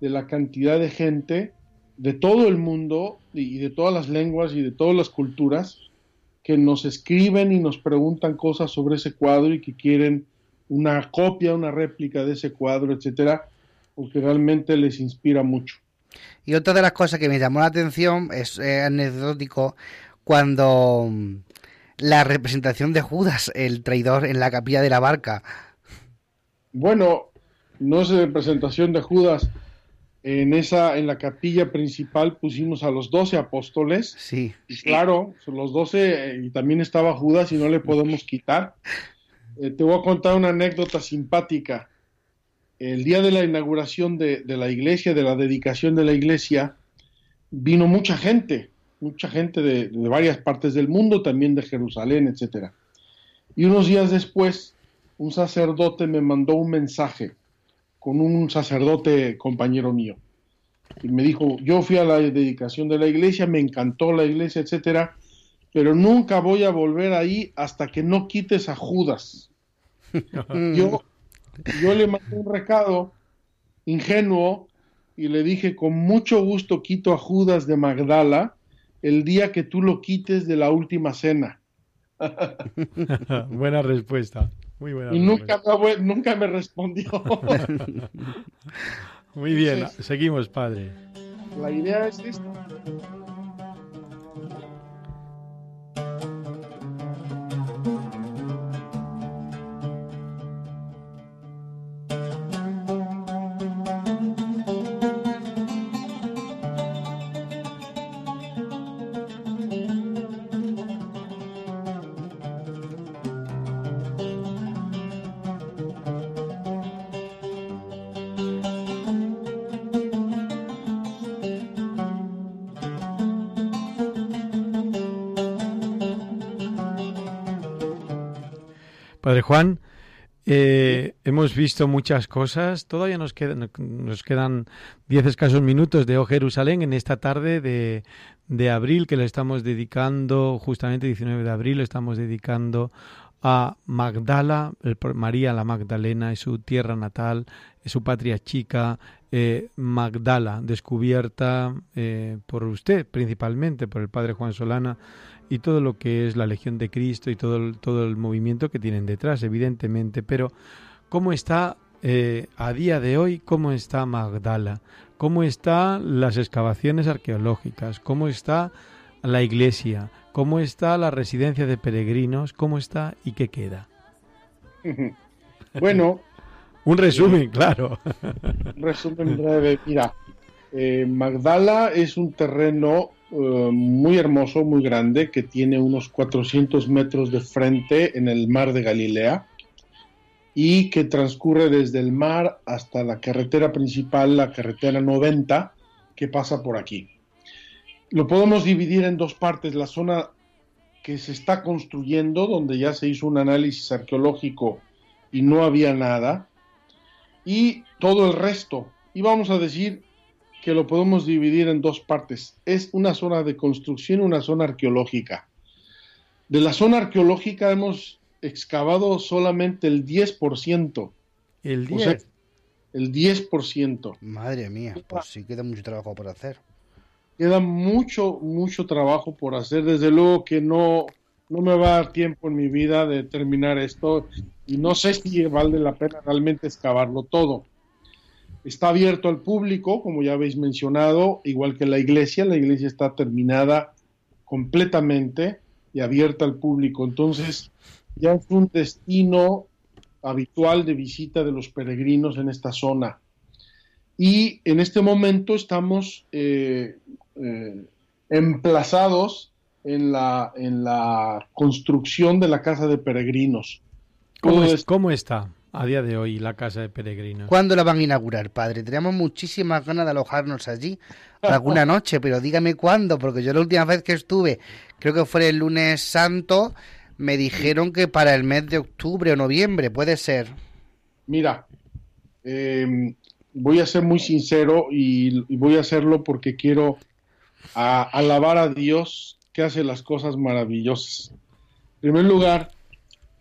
de la cantidad de gente de todo el mundo y de todas las lenguas y de todas las culturas que nos escriben y nos preguntan cosas sobre ese cuadro y que quieren una copia, una réplica de ese cuadro, etcétera, porque realmente les inspira mucho. Y otra de las cosas que me llamó la atención es anecdótico cuando mm, la representación de Judas, el traidor en la capilla de la barca. Bueno, no es representación de Judas. En esa, en la capilla principal pusimos a los doce apóstoles. Sí. Y claro, los doce, eh, y también estaba Judas y no le podemos quitar. Eh, te voy a contar una anécdota simpática el día de la inauguración de, la iglesia, de la dedicación de la iglesia, vino mucha gente, mucha gente de, varias partes del mundo, también de Jerusalén, etc. Y unos días después, un sacerdote me mandó un mensaje con un sacerdote compañero mío. Y me dijo, yo fui a la dedicación de la iglesia, me encantó la iglesia, etcétera, pero nunca voy a volver ahí hasta que no quites a Judas. yo yo le mandé un recado ingenuo y le dije, con mucho gusto quito a Judas de Magdala el día que tú lo quites de la última cena. buena respuesta. Muy buena y nunca me, nunca me respondió. Muy bien, seguimos, padre. La idea es esta. Padre Juan, eh, hemos visto muchas cosas. Todavía nos quedan, nos quedan diez escasos minutos de O Jerusalén en esta tarde de, de abril que le estamos dedicando, justamente 19 de abril, le estamos dedicando a Magdala, María la Magdalena, es su tierra natal, es su patria chica, eh, Magdala, descubierta eh, por usted principalmente, por el Padre Juan Solana, y todo lo que es la Legión de Cristo y todo el, todo el movimiento que tienen detrás, evidentemente. Pero, ¿cómo está eh, a día de hoy? ¿Cómo está Magdala? ¿Cómo están las excavaciones arqueológicas? ¿Cómo está la iglesia? ¿Cómo está la residencia de peregrinos? ¿Cómo está y qué queda? Bueno. Un resumen, claro. Un resumen breve. Mira, eh, Magdala es un terreno eh, muy hermoso, muy grande, que tiene unos 400 metros de frente en el mar de Galilea y que transcurre desde el mar hasta la carretera principal, la carretera 90, que pasa por aquí. Lo podemos dividir en dos partes, la zona que se está construyendo, donde ya se hizo un análisis arqueológico y no había nada, y todo el resto. Y vamos a decir que lo podemos dividir en dos partes. Es una zona de construcción y una zona arqueológica. De la zona arqueológica hemos excavado solamente el 10%. El 10%. el 10%. Madre mía, pues sí queda mucho trabajo por hacer. Queda mucho, mucho trabajo por hacer. Desde luego que no, no me va a dar tiempo en mi vida de terminar esto y no sé si vale la pena realmente excavarlo todo. Está abierto al público, como ya habéis mencionado, igual que la iglesia. La iglesia está terminada completamente y abierta al público. Entonces, ya es un destino habitual de visita de los peregrinos en esta zona. Y en este momento estamos eh, eh, emplazados en la, en la construcción de la casa de peregrinos. ¿Cómo está? A día de hoy la casa de peregrinos? ¿Cuándo la van a inaugurar, padre? Tenemos muchísimas ganas de alojarnos allí alguna noche, pero dígame cuándo, porque yo la última vez que estuve, creo que fue el lunes santo, me dijeron que para el mes de octubre o noviembre, puede ser. Mira, em, voy a ser muy sincero y, voy a hacerlo porque quiero alabar a Dios que hace las cosas maravillosas. En primer lugar,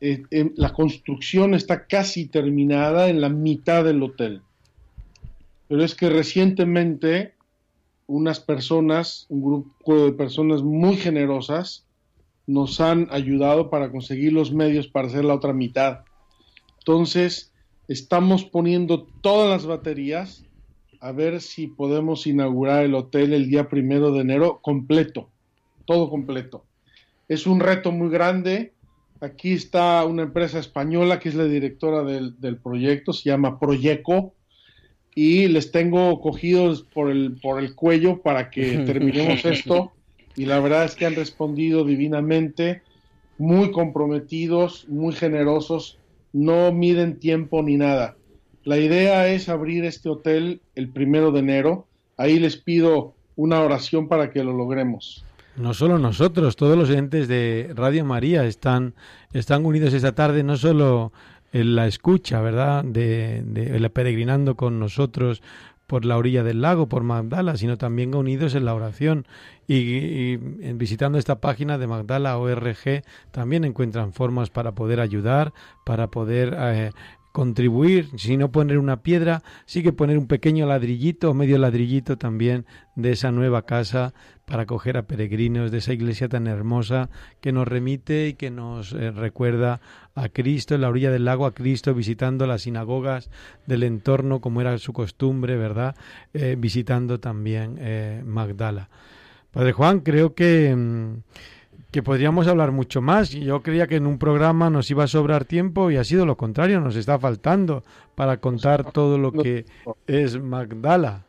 eh, la construcción está casi terminada en la mitad del hotel. Pero es que recientemente unas personas, un grupo de personas muy generosas, nos han ayudado para conseguir los medios para hacer la otra mitad. Entonces, estamos poniendo todas las baterías a ver si podemos inaugurar el hotel el día primero de enero completo, todo completo. Es un reto muy grande, Aquí está una empresa española que es la directora del, proyecto, se llama Proyeco, y les tengo cogidos por el, por el cuello para que terminemos esto. Y la verdad es que han respondido divinamente, muy comprometidos, muy generosos, no miden tiempo ni nada. La idea es abrir este hotel el primero de enero. Ahí les pido una oración para que lo logremos. No solo nosotros, todos los entes de Radio María están, están unidos esta tarde, no solo en la escucha, ¿verdad? De, de, peregrinando con nosotros por la orilla del lago, por Magdala, sino también unidos en la oración. Y, visitando esta página de Magdala ORG también encuentran formas para poder ayudar, para poder eh, contribuir, si no poner una piedra, sí que poner un pequeño ladrillito o medio ladrillito también de esa nueva casa para acoger a peregrinos, de esa iglesia tan hermosa que nos remite y que nos eh, recuerda a Cristo en la orilla del lago, a Cristo visitando las sinagogas del entorno como era su costumbre, ¿verdad? Eh, visitando también eh, Magdala. Padre Juan, creo que... Mm, que podríamos hablar mucho más. Yo creía que en un programa nos iba a sobrar tiempo y ha sido lo contrario, nos está faltando para contar todo lo que es Magdala.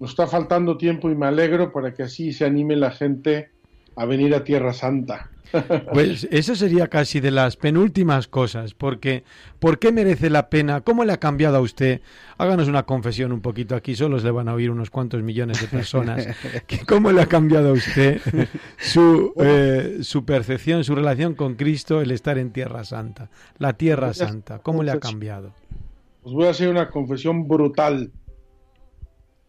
Nos está faltando tiempo y me alegro para que así se anime la gente a venir a Tierra Santa. Pues eso sería casi de las penúltimas cosas, porque ¿por qué merece la pena? ¿Cómo le ha cambiado a usted? Háganos una confesión un poquito aquí, solo le van a oír unos cuantos millones de personas. ¿Cómo le ha cambiado a usted su, eh, su percepción, su relación con Cristo, el estar en Tierra Santa? La Tierra Santa, ¿cómo le ha cambiado? Os voy a hacer una confesión brutal.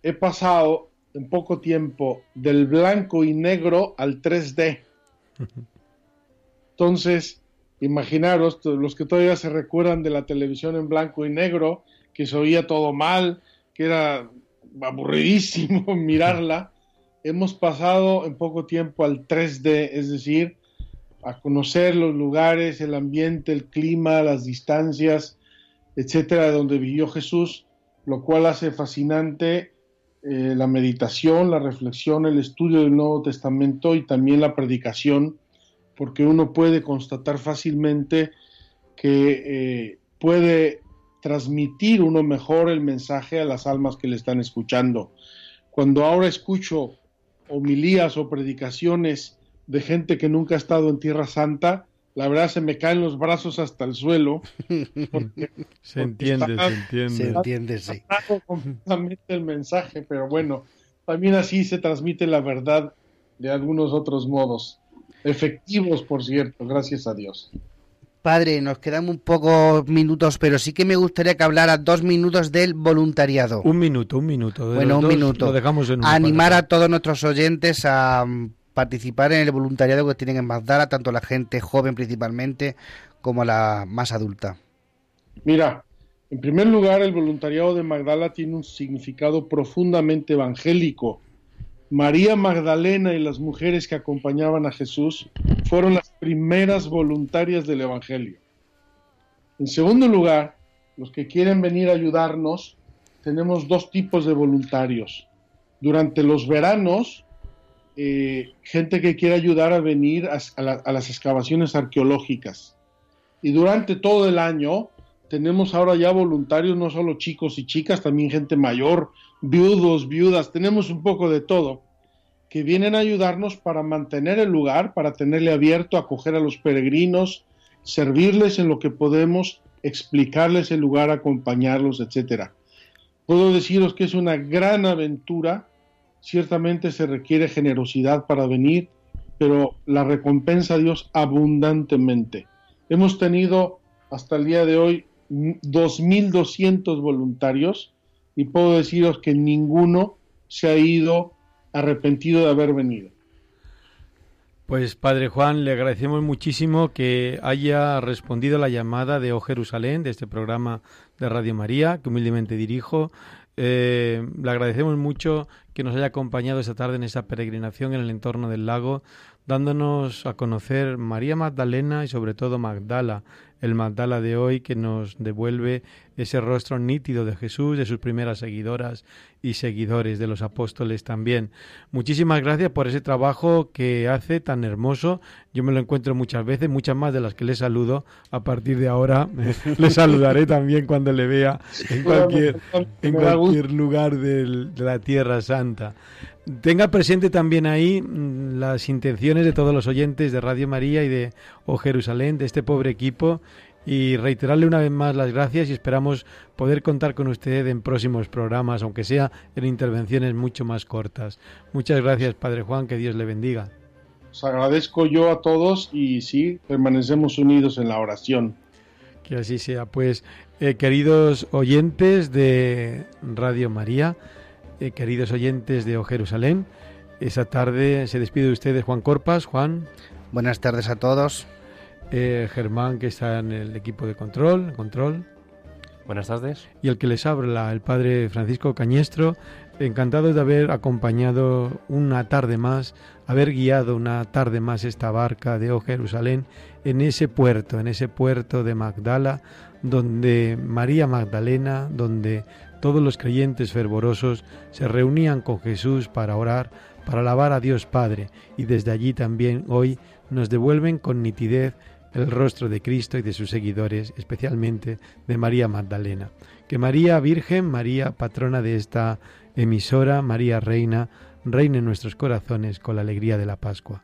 He pasado en poco tiempo del blanco y negro al 3D. Entonces, imaginaros, los que todavía se recuerdan de la televisión en blanco y negro, que se oía todo mal, que era aburridísimo mirarla, hemos pasado en poco tiempo al 3D, es decir, a conocer los lugares, el ambiente, el clima, las distancias, etcétera, de donde vivió Jesús, lo cual hace fascinante eh, la meditación, la reflexión, el estudio del Nuevo Testamento y también la predicación porque uno puede constatar fácilmente que eh, puede transmitir uno mejor el mensaje a las almas que le están escuchando. Cuando ahora escucho homilías o predicaciones de gente que nunca ha estado en Tierra Santa, la verdad se me caen los brazos hasta el suelo. se entiende, se entiende. Se entiende, sí. completamente el mensaje, pero bueno, también así se transmite la verdad de algunos otros modos. Efectivos, por cierto, gracias a Dios. Padre, nos quedan un pocos minutos, pero sí que me gustaría que hablara dos minutos del voluntariado. Un minuto, un minuto. bueno, un minuto. Lo dejamos en Animar a todos nuestros oyentes a mm, participar en el voluntariado que tienen en Magdala, tanto la gente joven principalmente como la más adulta. Mira, en primer lugar, el voluntariado de Magdala tiene un significado profundamente evangélico María Magdalena y las mujeres que acompañaban a Jesús fueron las primeras voluntarias del Evangelio. En segundo lugar, los que quieren venir a ayudarnos, tenemos dos tipos de voluntarios. Durante los veranos, eh, gente que quiere ayudar a venir a, a las excavaciones arqueológicas. Y durante todo el año, tenemos ahora ya voluntarios, no solo chicos y chicas, también gente mayor, viudos, viudas, tenemos un poco de todo, que vienen a ayudarnos para mantener el lugar, para tenerle abierto, acoger a los peregrinos, servirles en lo que podemos, explicarles el lugar, acompañarlos, etcétera. Puedo deciros que es una gran aventura, ciertamente se requiere generosidad para venir, pero la recompensa a Dios abundantemente. Hemos tenido hasta el día de hoy 2.200 voluntarios y puedo deciros que ninguno se ha ido arrepentido de haber venido. Pues Padre Juan, le agradecemos muchísimo que haya respondido a la llamada de O Jerusalén, de este programa de Radio María, que humildemente dirijo. Eh, le agradecemos mucho que nos haya acompañado esta tarde en esa peregrinación en el entorno del lago, dándonos a conocer María Magdalena y sobre todo Magdala, el Magdala de hoy que nos devuelve ese rostro nítido de Jesús, de sus primeras seguidoras y seguidores, de los apóstoles también. Muchísimas gracias por ese trabajo que hace tan hermoso. Yo me lo encuentro muchas veces, muchas más de las que le saludo. A partir de ahora le saludaré también cuando le vea en cualquier, en cualquier lugar de la Tierra Santa. Tenga presente también ahí mm, las intenciones de todos los oyentes de Radio María y de O Jerusalén, de este pobre equipo, y reiterarle una vez más las gracias y esperamos poder contar con usted en próximos programas, aunque sea en intervenciones mucho más cortas. Muchas gracias, Padre Juan, que Dios le bendiga. Os agradezco yo a todos y sí, permanecemos unidos en la oración. Que así sea. Pues, eh, queridos oyentes de Radio María, eh, queridos oyentes de O Jerusalén. Esa tarde se despide de ustedes Juan Corpas. Juan. Buenas tardes a todos. Eh, Germán, que está en el equipo de control. control. Buenas tardes. Y el que les habla, el Padre Francisco Cañestro, encantado de haber acompañado una tarde más, haber guiado una tarde más esta barca de O Jerusalén en ese puerto, en ese puerto de Magdala, donde María Magdalena, donde todos los creyentes fervorosos se reunían con Jesús para orar, para alabar a Dios Padre, y desde allí también hoy nos devuelven con nitidez el rostro de Cristo y de sus seguidores, especialmente de María Magdalena. Que María Virgen, María patrona de esta emisora, María Reina, reine en nuestros corazones con la alegría de la Pascua.